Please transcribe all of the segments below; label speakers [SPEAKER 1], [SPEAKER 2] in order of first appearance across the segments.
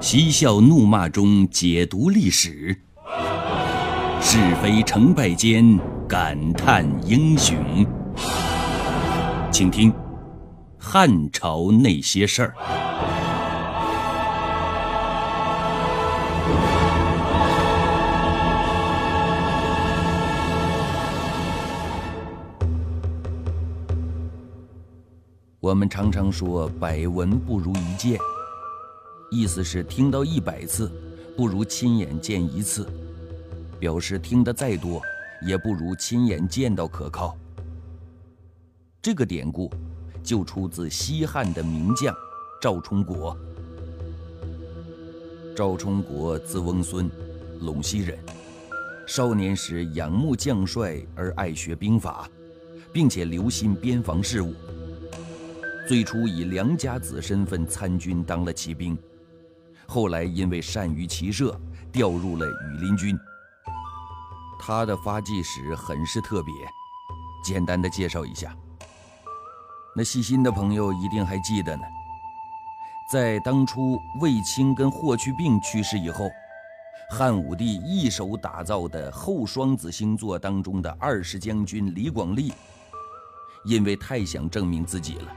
[SPEAKER 1] 嬉笑怒骂中解读历史，是非成败间感叹英雄。请听《汉朝那些事儿》。我们常常说“百闻不如一见”，意思是听到一百次，不如亲眼见一次，表示听得再多，也不如亲眼见到可靠。这个典故就出自西汉的名将赵充国。赵充国字翁孙，陇西人。少年时仰慕将帅而爱学兵法，并且留心边防事务。最初以良家子身份参军当了骑兵，后来因为善于骑射，调入了羽林军。他的发迹史很是特别，简单的介绍一下。那细心的朋友一定还记得呢，在当初卫青跟霍去病去世以后，汉武帝一手打造的后双子星座当中的二十将军李广利，因为太想证明自己了。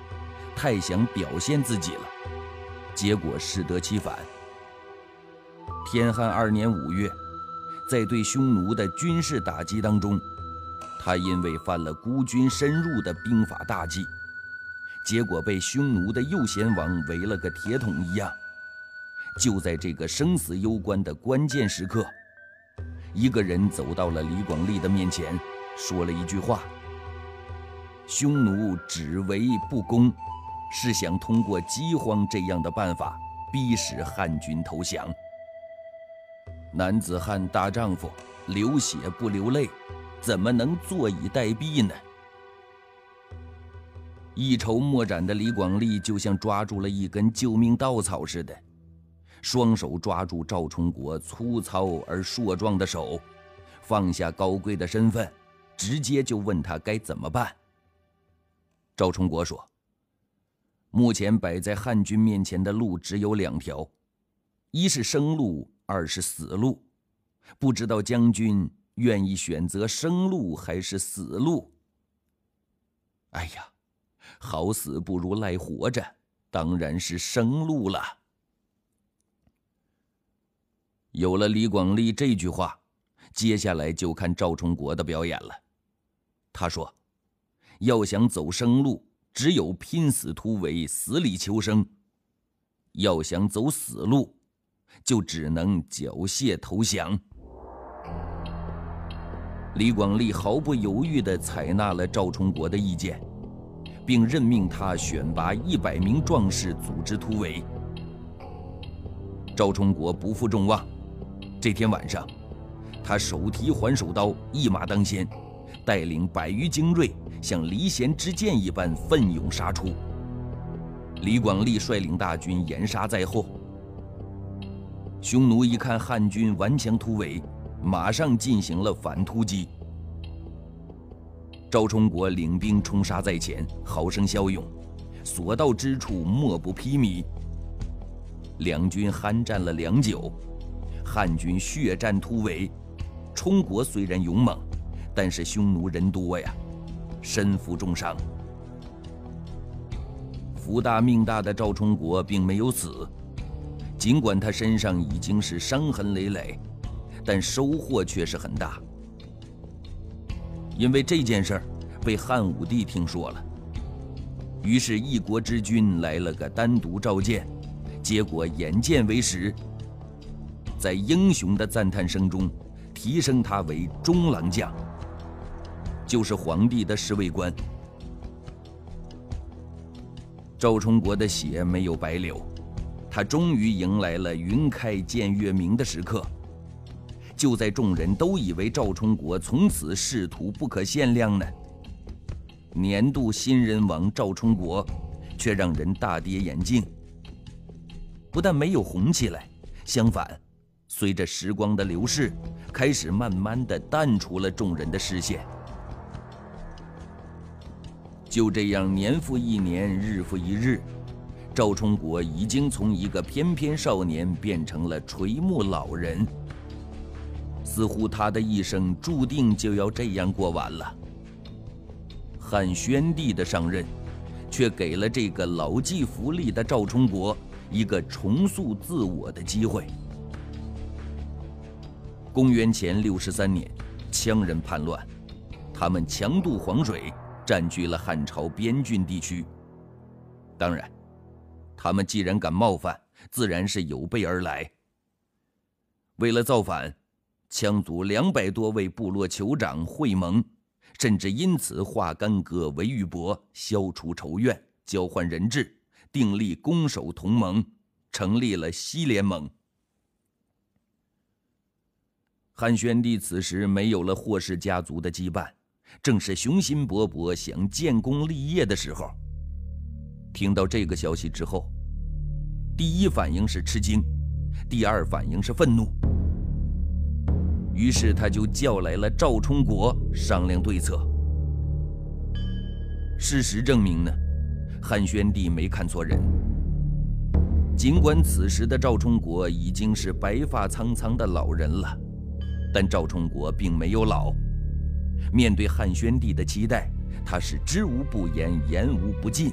[SPEAKER 1] 太想表现自己了，结果适得其反。天汉二年五月，在对匈奴的军事打击当中，他因为犯了孤军深入的兵法大忌，结果被匈奴的右贤王围了个铁桶一样。就在这个生死攸关的关键时刻，一个人走到了李广利的面前，说了一句话：“匈奴只为不攻。”是想通过饥荒这样的办法逼使汉军投降。男子汉大丈夫，流血不流泪，怎么能坐以待毙呢？一筹莫展的李广利就像抓住了一根救命稻草似的，双手抓住赵充国粗糙而硕壮的手，放下高贵的身份，直接就问他该怎么办。赵充国说。目前摆在汉军面前的路只有两条，一是生路，二是死路。不知道将军愿意选择生路还是死路？哎呀，好死不如赖活着，当然是生路了。有了李广利这句话，接下来就看赵充国的表演了。他说：“要想走生路。”只有拼死突围、死里求生。要想走死路，就只能缴械投降。李广利毫不犹豫地采纳了赵充国的意见，并任命他选拔一百名壮士组织突围。赵充国不负众望，这天晚上，他手提环手刀，一马当先，带领百余精锐。像离弦之箭一般奋勇杀出，李广利率领大军严杀在后。匈奴一看汉军顽强突围，马上进行了反突击。赵充国领兵冲杀在前，豪生骁勇，所到之处莫不披靡。两军酣战了良久，汉军血战突围。充国虽然勇猛，但是匈奴人多呀。身负重伤，福大命大的赵充国并没有死，尽管他身上已经是伤痕累累，但收获却是很大。因为这件事儿被汉武帝听说了，于是一国之君来了个单独召见，结果眼见为实，在英雄的赞叹声中，提升他为中郎将。就是皇帝的侍卫官。赵充国的血没有白流，他终于迎来了云开见月明的时刻。就在众人都以为赵充国从此仕途不可限量呢，年度新人王赵充国却让人大跌眼镜。不但没有红起来，相反，随着时光的流逝，开始慢慢的淡出了众人的视线。就这样，年复一年，日复一日，赵充国已经从一个翩翩少年变成了垂暮老人，似乎他的一生注定就要这样过完了。汉宣帝的上任，却给了这个老骥伏枥的赵充国一个重塑自我的机会。公元前六十三年，羌人叛乱，他们强渡黄水，占据了汉朝边郡地区。当然，他们既然敢冒犯，自然是有备而来。为了造反，羌族两百多位部落酋长会盟。甚至因此化干戈为玉帛，消除仇怨，交换人质，订立攻守同盟，成立了西联盟。汉宣帝此时没有了霍氏家族的羁绊，正是雄心勃勃想建功立业的时候。听到这个消息之后，第一反应是吃惊，第二反应是愤怒。于是他就叫来了赵充国商量对策。事实证明呢，汉宣帝没看错人。尽管此时的赵充国已经是白发苍苍的老人了，但赵充国并没有老。面对汉宣帝的期待，他是知无不言，言无不尽，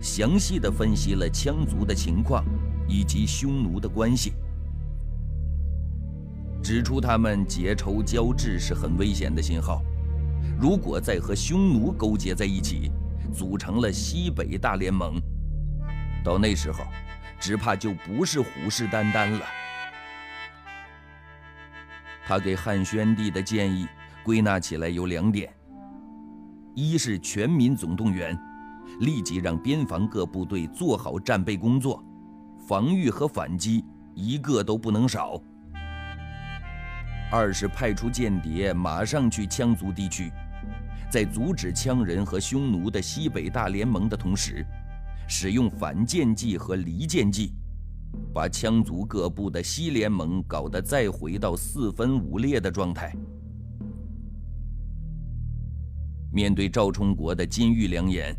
[SPEAKER 1] 详细的分析了羌族的情况以及匈奴的关系。指出他们结仇交质是很危险的信号，如果再和匈奴勾结在一起，组成了西北大联盟，到那时候，只怕就不是虎视眈眈了。他给汉宣帝的建议归纳起来有两点：一是全民总动员，立即让边防各部队做好战备工作，防御和反击一个都不能少。二是派出间谍，马上去羌族地区，在阻止羌人和匈奴的西北大联盟的同时，使用反间计和离间计，把羌族各部的西联盟搞得再回到四分五裂的状态。面对赵充国的金玉良言，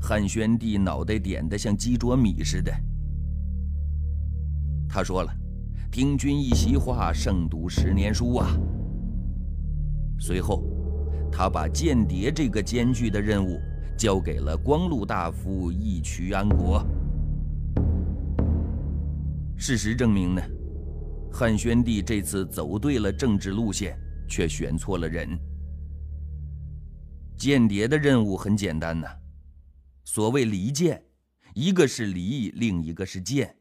[SPEAKER 1] 汉宣帝脑袋点得像鸡啄米似的。他说了。听君一席话，胜读十年书啊！随后，他把间谍这个艰巨的任务交给了光禄大夫义渠安国。事实证明呢，汉宣帝这次走对了政治路线，却选错了人。间谍的任务很简单呐，所谓离间，一个是离，另一个是间。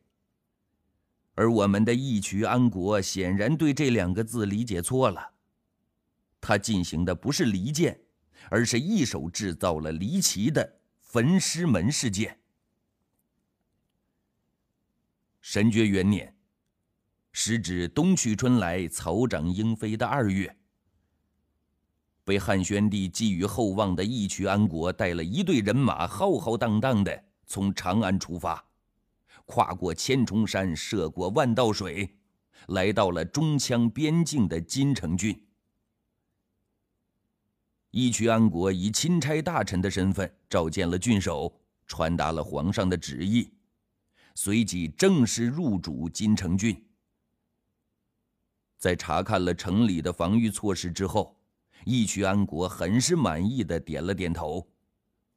[SPEAKER 1] 而我们的义渠安国显然对这两个字理解错了，他进行的不是离间，而是一手制造了离奇的焚尸门事件。神爵元年，时指冬去春来、草长莺飞的二月，被汉宣帝寄予厚望的义渠安国带了一队人马，浩浩荡荡的从长安出发。跨过千重山，涉过万道水，来到了中羌边境的金城郡。义渠安国以钦差大臣的身份召见了郡守，传达了皇上的旨意，随即正式入主金城郡。在查看了城里的防御措施之后，义渠安国很是满意的点了点头，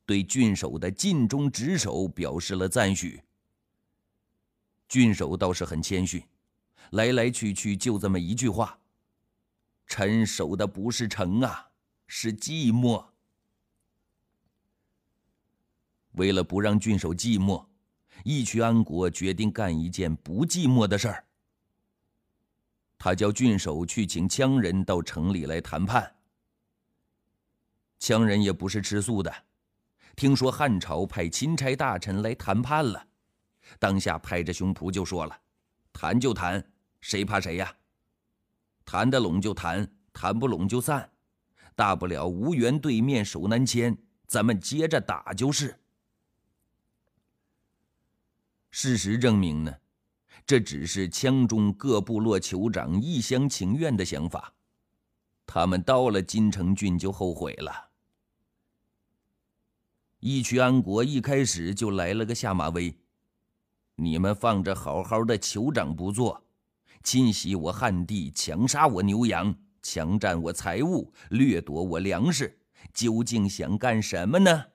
[SPEAKER 1] 对郡守的尽忠职守表示了赞许。郡守倒是很谦逊，来来去去就这么一句话：“臣守的不是城啊，是寂寞。”为了不让郡守寂寞，义渠安国决定干一件不寂寞的事儿。他叫郡守去请羌人到城里来谈判。羌人也不是吃素的，听说汉朝派钦差大臣来谈判了。当下拍着胸脯就说了：“谈就谈，谁怕谁呀？谈得拢就谈，谈不拢就散，大不了无缘对面手难牵，咱们接着打就是。”事实证明呢，这只是羌中各部落酋长一厢情愿的想法，他们到了金城郡就后悔了。义渠安国一开始就来了个下马威。你们放着好好的酋长不做，侵袭我汉地，强杀我牛羊，强占我财物，掠夺我粮食，究竟想干什么呢？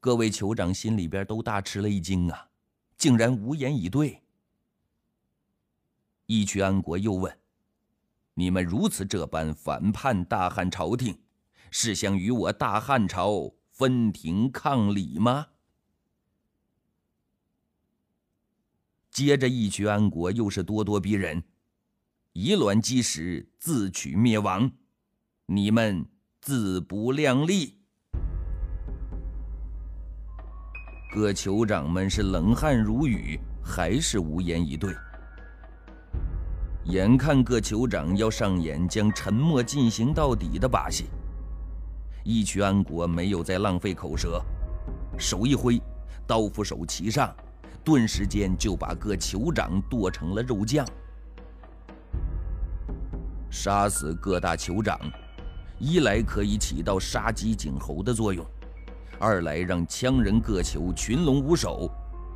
[SPEAKER 1] 各位酋长心里边都大吃了一惊啊，竟然无言以对。义渠安国又问：“你们如此这般反叛大汉朝廷，是想与我大汉朝分庭抗礼吗？”接着，义渠安国又是咄咄逼人，以卵击石，自取灭亡，你们自不量力。各酋长们是冷汗如雨，还是无言以对。眼看各酋长要上演将沉默进行到底的把戏，义渠安国没有再浪费口舌，手一挥，刀斧手齐上，顿时间就把各酋长剁成了肉酱。杀死各大酋长，一来可以起到杀鸡儆猴的作用。二来让羌人各酋群龙无首，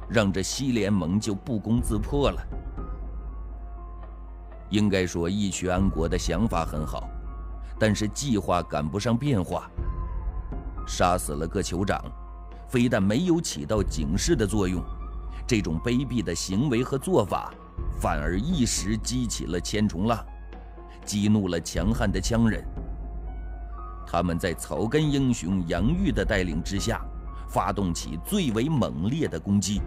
[SPEAKER 1] 让这西联盟就不攻自破了。应该说，义渠安国的想法很好，但是计划赶不上变化。杀死了个酋长，非但没有起到警示的作用，这种卑鄙的行为和做法，反而一时激起了千重浪，激怒了强悍的羌人。他们在草根英雄杨玉的带领之下，发动起最为猛烈的攻击。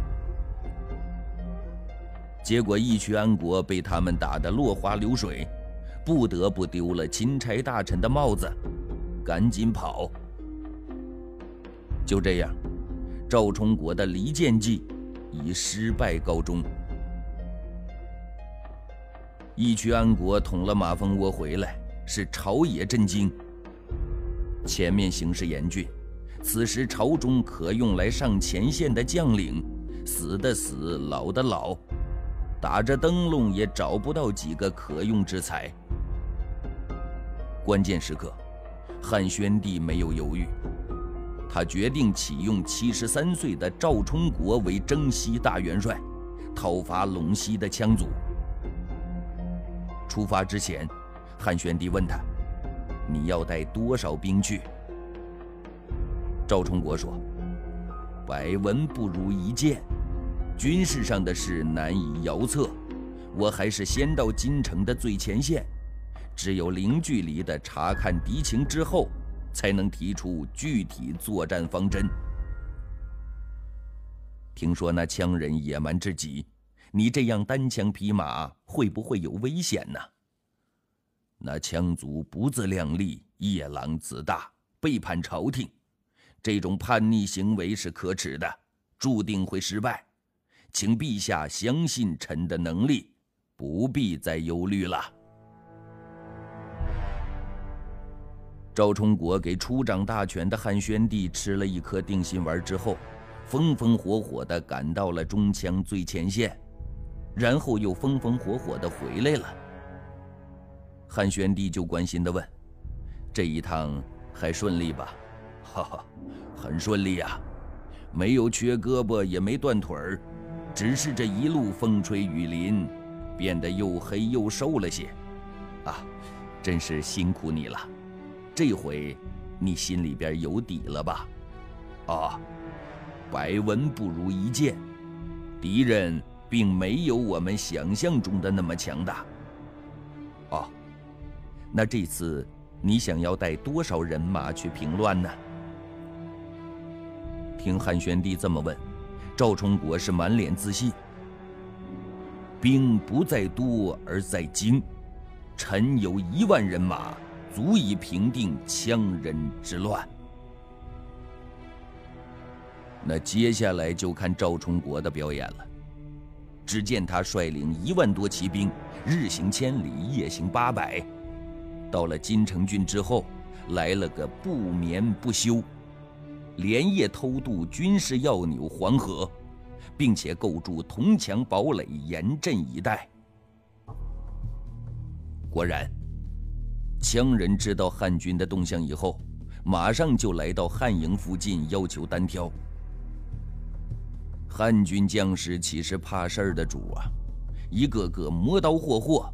[SPEAKER 1] 结果义渠安国被他们打得落花流水，不得不丢了钦差大臣的帽子，赶紧跑。就这样，赵充国的离间计以失败告终。义渠安国捅了马蜂窝回来，是朝野震惊。前面形势严峻，此时朝中可用来上前线的将领，死的死，老的老，打着灯笼也找不到几个可用之才。关键时刻，汉宣帝没有犹豫，他决定启用七十三岁的赵充国为征西大元帅，讨伐陇西的羌族。出发之前，汉宣帝问他。你要带多少兵去？赵充国说：“百闻不如一见，军事上的事难以遥测，我还是先到京城的最前线，只有零距离的查看敌情之后，才能提出具体作战方针。听说那羌人野蛮至极，你这样单枪匹马，会不会有危险呢？”那羌族不自量力，夜郎自大，背叛朝廷，这种叛逆行为是可耻的，注定会失败。请陛下相信臣的能力，不必再忧虑了。赵充国给出掌大权的汉宣帝吃了一颗定心丸之后，风风火火地赶到了中枪最前线，然后又风风火火地回来了。汉宣帝就关心地问：“这一趟还顺利吧？”“哈哈，很顺利呀，没有缺胳膊也没断腿儿，只是这一路风吹雨淋，变得又黑又瘦了些。啊，真是辛苦你了。这回你心里边有底了吧？”“啊，百闻不如一见，敌人并没有我们想象中的那么强大。”“哦。”那这次你想要带多少人马去平乱呢？听汉宣帝这么问，赵充国是满脸自信。兵不在多而在精，臣有一万人马，足以平定羌人之乱。那接下来就看赵充国的表演了。只见他率领一万多骑兵，日行千里，夜行八百。到了金城郡之后，来了个不眠不休，连夜偷渡军事要纽黄河，并且构筑铜墙堡垒，严阵以待。果然，羌人知道汉军的动向以后，马上就来到汉营附近，要求单挑。汉军将士岂是怕事儿的主啊？一个个磨刀霍霍。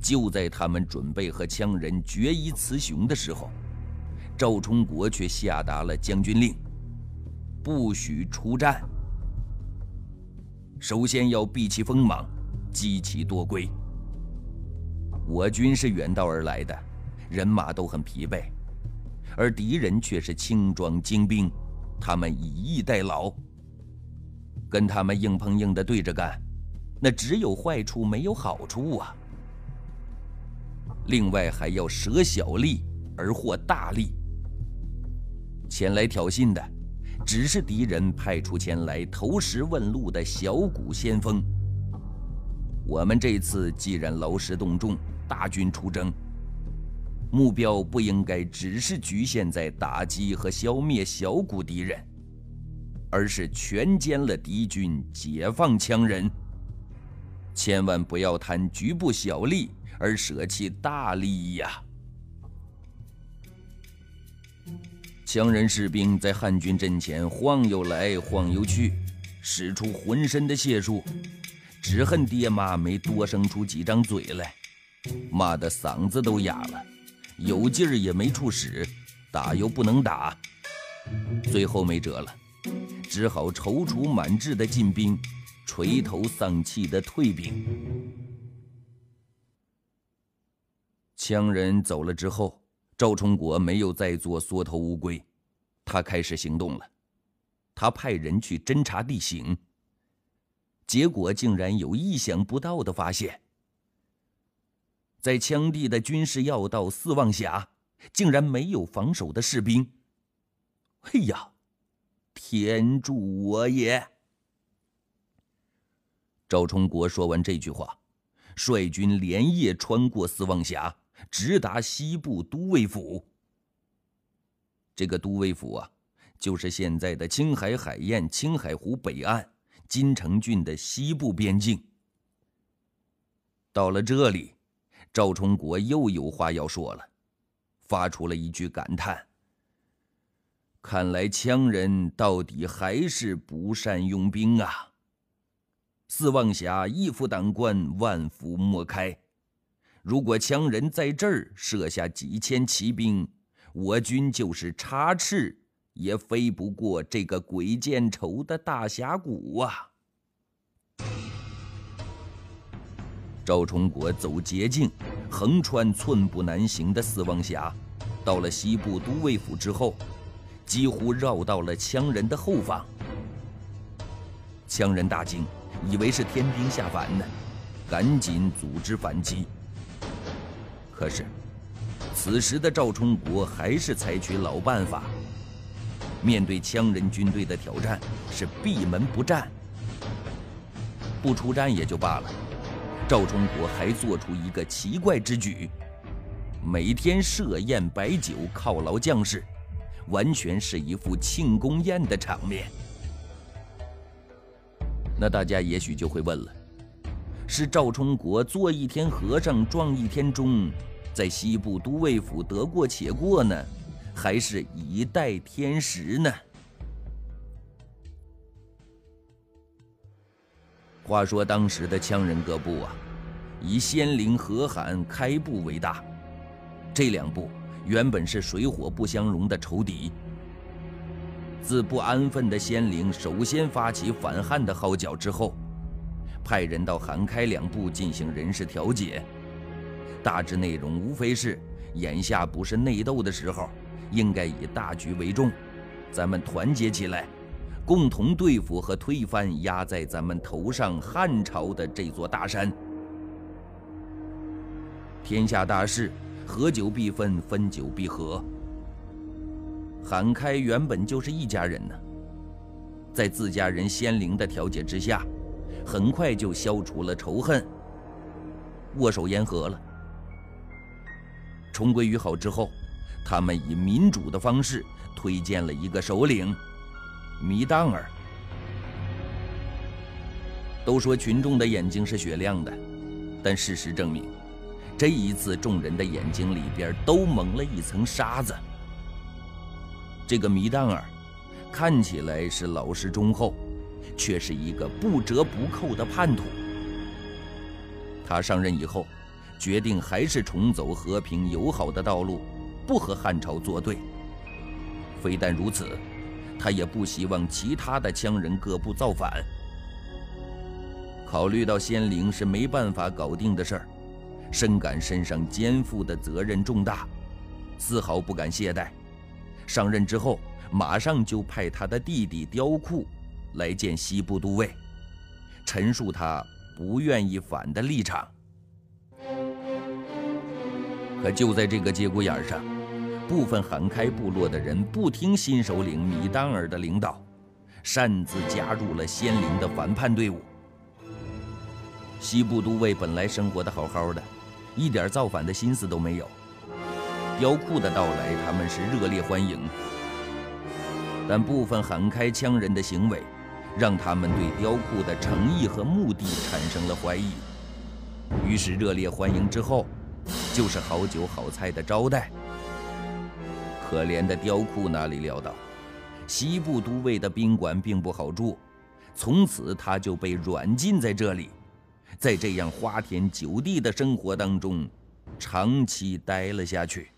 [SPEAKER 1] 就在他们准备和羌人决一雌雄的时候，赵充国却下达了将军令：不许出战。首先要避其锋芒，击其多归。我军是远道而来的，人马都很疲惫，而敌人却是轻装精兵，他们以逸待劳。跟他们硬碰硬的对着干，那只有坏处没有好处啊。另外还要舍小利而获大利。前来挑衅的，只是敌人派出前来投石问路的小股先锋。我们这次既然劳师动众，大军出征，目标不应该只是局限在打击和消灭小股敌人，而是全歼了敌军，解放羌人。千万不要贪局部小利。而舍弃大利益呀！羌人士兵在汉军阵前晃悠来晃悠去，使出浑身的解数，只恨爹妈没多生出几张嘴来，骂得嗓子都哑了，有劲儿也没处使，打又不能打，最后没辙了，只好踌躇满志的进兵，垂头丧气的退兵。羌人走了之后，赵充国没有再做缩头乌龟，他开始行动了。他派人去侦察地形，结果竟然有意想不到的发现：在羌地的军事要道四望峡，竟然没有防守的士兵。哎呀，天助我也！赵充国说完这句话，率军连夜穿过四望峡。直达西部都尉府。这个都尉府啊，就是现在的青海海晏、青海湖北岸金城郡的西部边境。到了这里，赵充国又有话要说了，发出了一句感叹：“看来羌人到底还是不善用兵啊！四望峡一夫当关，万夫莫开。”如果羌人在这儿设下几千骑兵，我军就是插翅也飞不过这个鬼见愁的大峡谷啊！赵充国走捷径，横穿寸步难行的四望峡，到了西部都尉府之后，几乎绕到了羌人的后方。羌人大惊，以为是天兵下凡呢，赶紧组织反击。可是，此时的赵充国还是采取老办法。面对羌人军队的挑战，是闭门不战。不出战也就罢了，赵充国还做出一个奇怪之举：每天设宴摆酒犒劳将士，完全是一副庆功宴的场面。那大家也许就会问了：是赵充国做一天和尚撞一天钟？在西部都尉府得过且过呢，还是以待天时呢？话说当时的羌人各部啊，以仙灵、河罕、开部为大，这两部原本是水火不相容的仇敌。自不安分的仙灵首先发起反汉的号角之后，派人到韩开两部进行人事调解。大致内容无非是：眼下不是内斗的时候，应该以大局为重，咱们团结起来，共同对付和推翻压在咱们头上汉朝的这座大山。天下大事，合久必分，分久必合。韩开原本就是一家人呢，在自家人仙灵的调解之下，很快就消除了仇恨，握手言和了。重归于好之后，他们以民主的方式推荐了一个首领，弥当尔。都说群众的眼睛是雪亮的，但事实证明，这一次众人的眼睛里边都蒙了一层沙子。这个弥当尔看起来是老实忠厚，却是一个不折不扣的叛徒。他上任以后，决定还是重走和平友好的道路，不和汉朝作对。非但如此，他也不希望其他的羌人各部造反。考虑到仙灵是没办法搞定的事儿，深感身上肩负的责任重大，丝毫不敢懈怠。上任之后，马上就派他的弟弟雕库来见西部都尉，陈述他不愿意反的立场。可就在这个节骨眼上，部分罕开部落的人不听新首领米丹尔的领导，擅自加入了仙灵的反叛队伍。西部都尉本来生活的好好的，一点造反的心思都没有。雕库的到来，他们是热烈欢迎。但部分罕开羌人的行为，让他们对雕库的诚意和目的产生了怀疑。于是热烈欢迎之后，就是好酒好菜的招待。可怜的雕库那里料到，西部都尉的宾馆并不好住，从此他就被软禁在这里。在这样花天酒地的生活当中，长期待了下去。